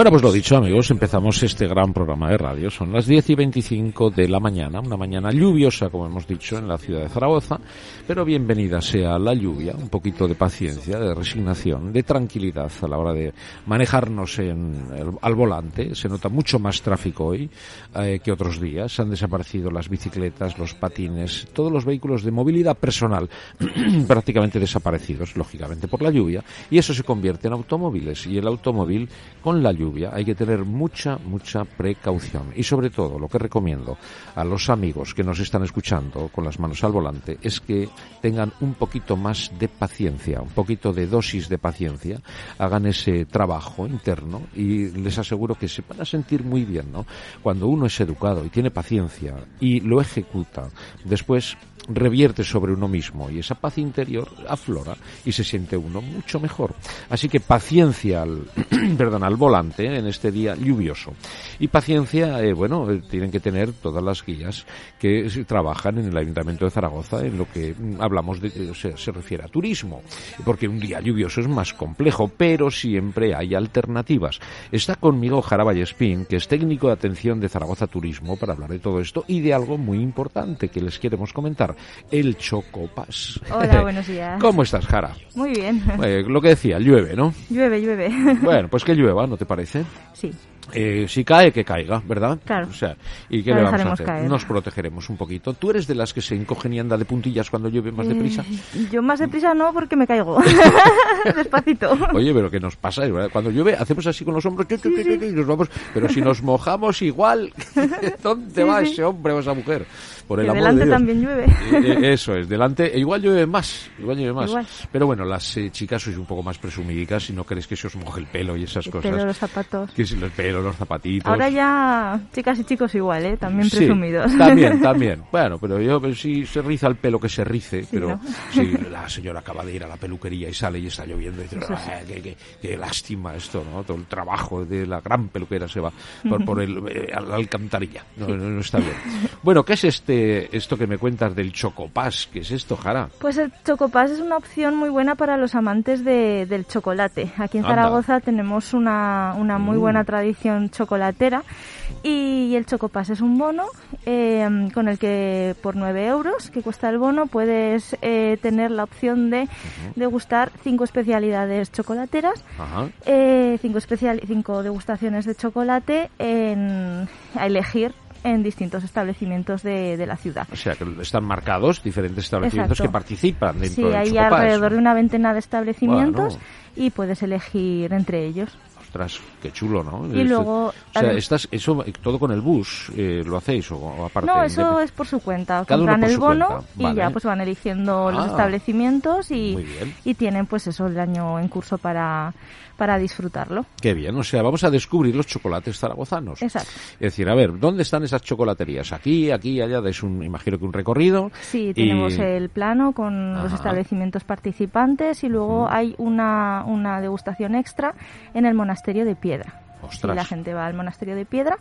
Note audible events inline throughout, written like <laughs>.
Bueno, pues lo dicho, amigos, empezamos este gran programa de radio. Son las 10 y 25 de la mañana, una mañana lluviosa, como hemos dicho, en la ciudad de Zaragoza, pero bienvenida sea la lluvia, un poquito de paciencia, de resignación, de tranquilidad a la hora de manejarnos en al volante. Se nota mucho más tráfico hoy eh, que otros días. Han desaparecido las bicicletas, los patines, todos los vehículos de movilidad personal <clears throat> prácticamente desaparecidos, lógicamente, por la lluvia, y eso se convierte en automóviles. Y el automóvil, con la lluvia, hay que tener mucha, mucha precaución. Y sobre todo, lo que recomiendo a los amigos que nos están escuchando con las manos al volante es que tengan un poquito más de paciencia, un poquito de dosis de paciencia, hagan ese trabajo interno y les aseguro que se van a sentir muy bien, ¿no? Cuando uno es educado y tiene paciencia y lo ejecuta, después revierte sobre uno mismo y esa paz interior aflora y se siente uno mucho mejor. Así que paciencia al, <clears throat> perdón, al volante en este día lluvioso. Y paciencia, eh, bueno, eh, tienen que tener todas las guías que trabajan en el Ayuntamiento de Zaragoza en lo que mm, hablamos de, o sea, se refiere a turismo. Porque un día lluvioso es más complejo, pero siempre hay alternativas. Está conmigo Jara Vallespín, que es técnico de atención de Zaragoza Turismo, para hablar de todo esto y de algo muy importante que les queremos comentar el Chocopas. Hola, <laughs> buenos días. ¿Cómo estás, Jara? Muy bien. Eh, lo que decía, llueve, ¿no? Llueve, llueve. Bueno, pues que llueva, ¿no te parece? Sí. Eh, si cae, que caiga, ¿verdad? Claro. O sea, ¿y qué le vamos a hacer? caer. Nos protegeremos un poquito. ¿Tú eres de las que se encogen y anda de puntillas cuando llueve más deprisa? Eh, Yo más deprisa no, porque me caigo. <laughs> <laughs> Despacito. Oye, pero ¿qué nos pasa? ¿verdad? Cuando llueve hacemos así con los hombros que- que- y nos vamos. Pero si nos mojamos igual, <laughs> ¿dónde va ese hombre o esa mujer? Por el Que amor delante de Dios. también llueve. Eh, eh, Eso es, delante, e igual llueve más, igual llueve más. Igual. Pero bueno, las eh, chicas sois un poco más presumidicas y no queréis que se os moje el pelo y esas El cosas. pelo, los zapatos. Que si el pelo, los zapatitos. Ahora ya chicas y chicos igual, ¿eh? También Sí, presumidos. también, <laughs> también. Bueno, pero yo, pero si se riza el pelo, que se rice. pero ¿no? si <laughs> la señora acaba de ir a la peluquería y sale y está lloviendo, y dice, sí. "Ah, qué, qué- qué lástima esto, ¿no? Todo el trabajo de la gran peluquera se va por, por el, eh, a la alcantarilla. No, no, no está bien. <laughs> Bueno, ¿qué es este esto que me cuentas del chocopás? ¿Qué es esto, Jara? Pues el Chocopás es una opción muy buena para los amantes de- del chocolate. Aquí en Anda. Zaragoza tenemos una, una muy Mm. buena tradición chocolatera y el Chocopás es un bono eh, con el que por 9 euros que cuesta el bono puedes eh, tener la opción de degustar cinco especialidades chocolateras eh, cinco, especial, cinco degustaciones de chocolate en, a elegir en distintos establecimientos de, de la ciudad. O sea, que están marcados diferentes establecimientos Exacto. que participan dentro Sí, del hay alrededor de una veintena de establecimientos Bueno. y puedes elegir entre ellos. Ostras, qué chulo, ¿no? Y luego, O sea, estás, eso todo con el bus eh, lo hacéis o, o aparte. No, eso Indep- es por su cuenta. Cada uno Compran el bono cuenta. y Vale. ya pues van eligiendo los Ah. establecimientos y, y tienen pues eso el año en curso para, para disfrutarlo. Qué bien, o sea, vamos a descubrir los chocolates zaragozanos. Exacto. Es decir, a ver, ¿dónde están esas chocolaterías? Aquí, aquí, allá, es un, imagino que un recorrido. Sí, y- tenemos el plano con los establecimientos participantes y luego hay una, una degustación extra en el monasterio de Piedra. Ostras. Si la gente va al monasterio de Piedra,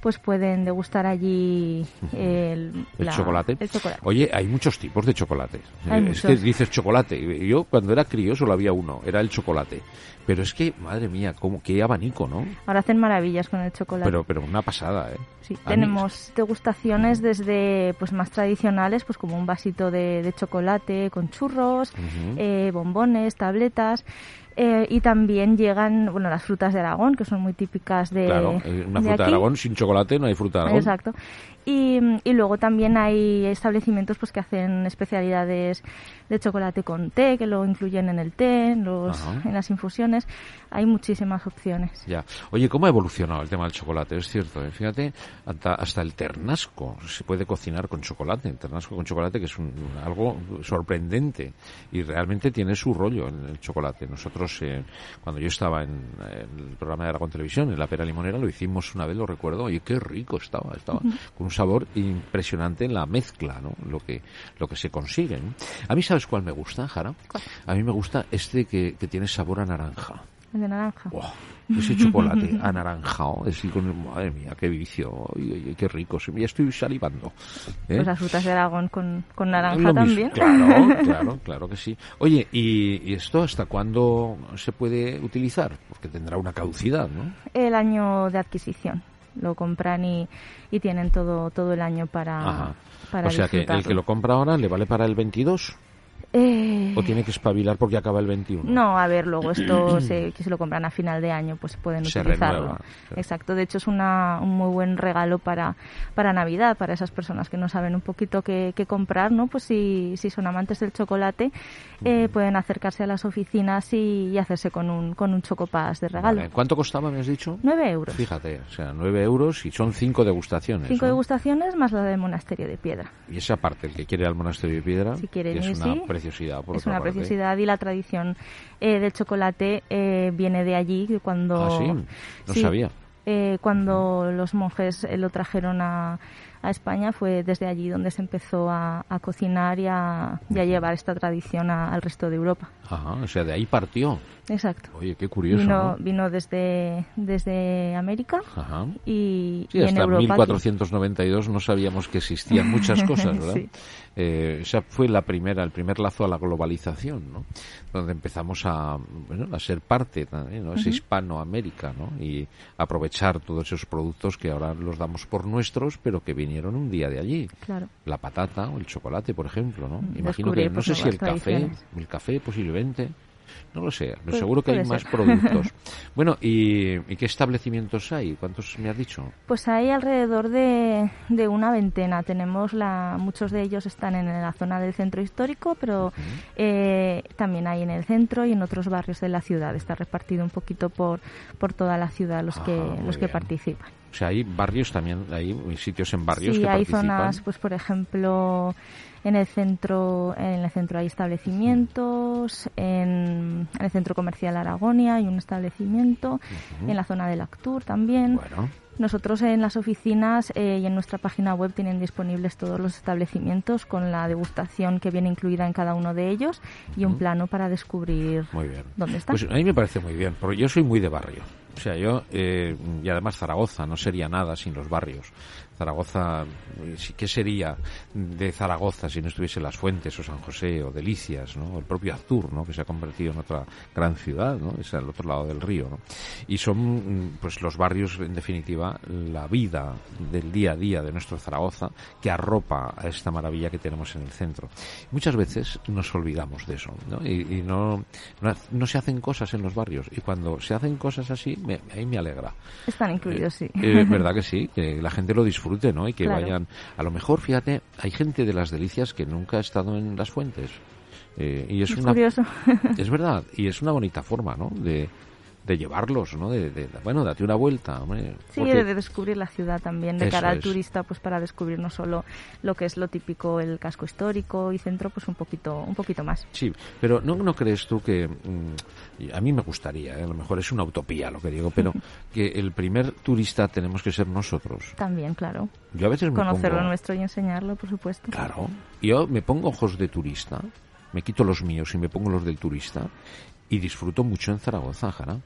pues pueden degustar allí el, El la- chocolate. el chocolate. Oye, hay muchos tipos de chocolate. Hay Eh, es que dices chocolate. Yo cuando era crío solo había uno, era el chocolate. Pero es que, madre mía, cómo, qué abanico, ¿no? Ahora hacen maravillas con el chocolate. Pero, pero una pasada, ¿eh? Sí, A mí- tenemos degustaciones desde pues más tradicionales, pues como un vasito de, de chocolate con churros, eh, bombones, tabletas, Eh, y también llegan, bueno, las frutas de Aragón, que son muy típicas de. Claro, eh, una fruta de, Aragón sin chocolate no hay fruta de Aragón. Exacto. Y, y, luego también hay establecimientos pues que hacen especialidades de chocolate con té, que lo incluyen en el té, en, los, en las infusiones. Hay muchísimas opciones. Ya. Oye, ¿cómo ha evolucionado el tema del chocolate? Es cierto, ¿eh? fíjate, hasta, hasta, el ternasco se puede cocinar con chocolate. El ternasco con chocolate, que es un, algo sorprendente y realmente tiene su rollo en el chocolate. Nosotros, eh, cuando yo estaba en, en, el programa de Aragón Televisión, en la Pera Limonera, lo hicimos una vez, lo recuerdo, oye, qué rico estaba, estaba con un sabor impresionante en la mezcla, ¿no? Lo que, lo que se consigue. ¿no? A mí, ¿sabes cuál me gusta, Jara? ¿Cuál? A mí me gusta este que, que tiene sabor a naranja. El de naranja. Ese chocolate anaranjado, es con, madre mía, qué vicio, y, qué rico, ya estoy salivando. ¿eh? Pues las frutas de Aragón con, con naranja también. Claro, <laughs> claro, claro que sí. Oye, ¿y, ¿y esto hasta cuándo se puede utilizar? Porque tendrá una caducidad, ¿no? El año de adquisición. Lo compran y, y tienen todo todo el año para, Ajá. para o sea que el que lo compra ahora le vale para el 22 Eh, o tiene que espabilar porque acaba el 21. No, a ver, luego <clears throat> esto se, que se lo compran a final de año, pues pueden Se utilizarlo. renueva. Exacto, de hecho es una, un muy buen regalo para, para Navidad, para esas personas que no saben un poquito qué, qué comprar, ¿no? Pues si, si son amantes del chocolate, eh, pueden acercarse a las oficinas y, y hacerse con un, con un chocopas de regalo. Vale. ¿Cuánto costaba, me has dicho? 9 euros. Fíjate, o sea, 9 euros y son 5 degustaciones. Cinco ¿no? degustaciones más la del monasterio de piedra. Y esa parte, el que quiere ir al monasterio de piedra, Si quieren es una sí. Preciosidad. Por es otra una parte. preciosidad y la tradición eh, del chocolate eh, viene de allí cuando Ah, sí, no Sí. sabía. eh, cuando los monjes lo trajeron a, a España fue desde allí donde se empezó a, a cocinar y a, y a llevar esta tradición a- al resto de Europa. Ajá, o sea, de ahí partió. Exacto. Oye, qué curioso, Vino, ¿no? vino desde, desde América Ajá. y, Sí, y en hasta Europa. aquí. 1492 no sabíamos que existían <laughs> muchas cosas, ¿verdad? Sí. Eh, esa fue la primera, el primer lazo a la globalización, ¿no? Donde empezamos a, bueno, a ser parte también, ¿no? Es Hispanoamérica, ¿no? Y aprovechar todos esos productos que ahora los damos por nuestros, pero que vinieron un día de allí. Claro. La patata o el chocolate, por ejemplo, ¿no? Mm, Imagino que, no pues, sé si el nuevas café, el café posiblemente, no lo sé, Pues, seguro que hay más productos. <laughs> bueno, ¿y, ¿y qué establecimientos hay? ¿Cuántos me has dicho? Pues hay alrededor de, de una veintena. Tenemos la, muchos de ellos están en la zona del centro histórico, pero eh, también hay en el centro y en otros barrios de la ciudad. Está repartido un poquito por, por toda la ciudad los que Ah, muy los que participan. O sea, hay barrios también, hay sitios en barrios sí, que hay participan. zonas, pues por ejemplo, en el centro, en el centro hay establecimientos, en, en el centro comercial Aragonia hay un establecimiento, en la zona del Actur también. Bueno, Nosotros en las oficinas eh, y en nuestra página web tienen disponibles todos los establecimientos con la degustación que viene incluida en cada uno de ellos y un plano para descubrir muy bien. dónde están. Pues a mí me parece muy bien, porque yo soy muy de barrio. O sea, yo, eh, y además Zaragoza no sería nada sin los barrios. Zaragoza, eh, ¿qué sería de Zaragoza si no estuviese Las Fuentes o San José o Delicias, ¿no? El propio Aztur, ¿no? Que se ha convertido en otra gran ciudad, ¿no? Es al otro lado del río, ¿no? Y son, mm, pues, los barrios, en definitiva, la vida del día a día de nuestro Zaragoza que arropa a esta maravilla que tenemos en el centro. Muchas veces nos olvidamos de eso, ¿no? Y, y no, no, no se hacen cosas en los barrios. Y cuando se hacen cosas así, me, ahí me alegra. Están incluidos, sí. Eh, verdad <laughs> que sí, que la gente lo disfrute, ¿no? Y que Claro. vayan. A lo mejor, fíjate, hay gente de las delicias que nunca ha estado en las fuentes. Eh, y es, Es una. curioso. <laughs> Es verdad, y es una bonita forma, ¿no? De, de llevarlos, ¿no? De, de- bueno, date una vuelta, hombre. Sí, porque- de descubrir la ciudad también, de Eso cara al es. turista, pues para descubrir no solo lo que es lo típico, el casco histórico y centro, pues un poquito, un poquito más. Sí, pero ¿no, no crees tú que mm, a mí me gustaría, ¿eh? a lo mejor es una utopía lo que digo, pero <laughs> que el primer turista tenemos que ser nosotros? También, claro. Yo a veces me Conocer lo pongo, nuestro y enseñarlo, por supuesto. claro, yo me pongo ojos de turista, me quito los míos y me pongo los del turista y disfruto mucho en Zaragoza, Jara.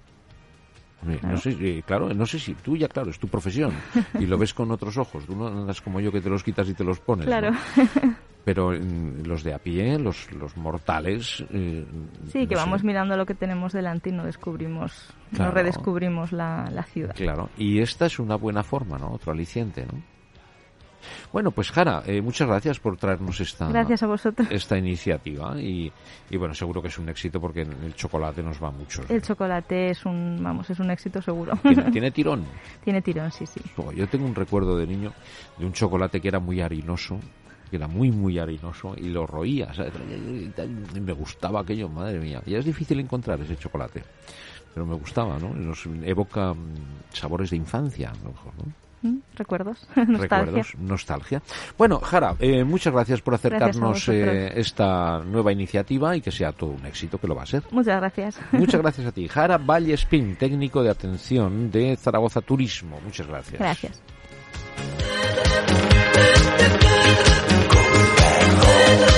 No sé, eh, claro, no sé si tú ya, claro, es tu profesión <laughs> y lo ves con otros ojos. Tú no andas como yo que te los quitas y te los pones. ¿no? Claro. <laughs> Pero mm, los de a pie, los, los mortales. eh, Sí, que sé. vamos mirando lo que tenemos delante y no descubrimos, Claro. no redescubrimos la, la ciudad. Claro, y esta es una buena forma, ¿no? Otro aliciente, ¿no? Bueno, pues Jara, eh, muchas gracias por traernos esta, gracias a vosotros. esta iniciativa y, y, bueno, seguro que es un éxito porque el chocolate nos va mucho. El chocolate es un, vamos, es un éxito seguro. ¿Tiene, <laughs> ¿tiene tirón? Tiene tirón, sí, sí. Oh, yo tengo un recuerdo de niño de un chocolate que era muy harinoso que era muy, muy harinoso y lo roía, y me gustaba aquello, madre mía. Ya es difícil encontrar ese chocolate, pero me gustaba, ¿no? Nos evoca mm, sabores de infancia, a lo mejor, ¿no? Recuerdos, <laughs> nostalgia. Recuerdos, nostalgia. Bueno, Jara, eh, muchas gracias por acercarnos eh, esta nueva iniciativa y que sea todo un éxito, que lo va a ser. Muchas gracias. Muchas <laughs> gracias a ti. Jara Vallespín, técnico de atención de Zaragoza Turismo. Muchas gracias. Gracias.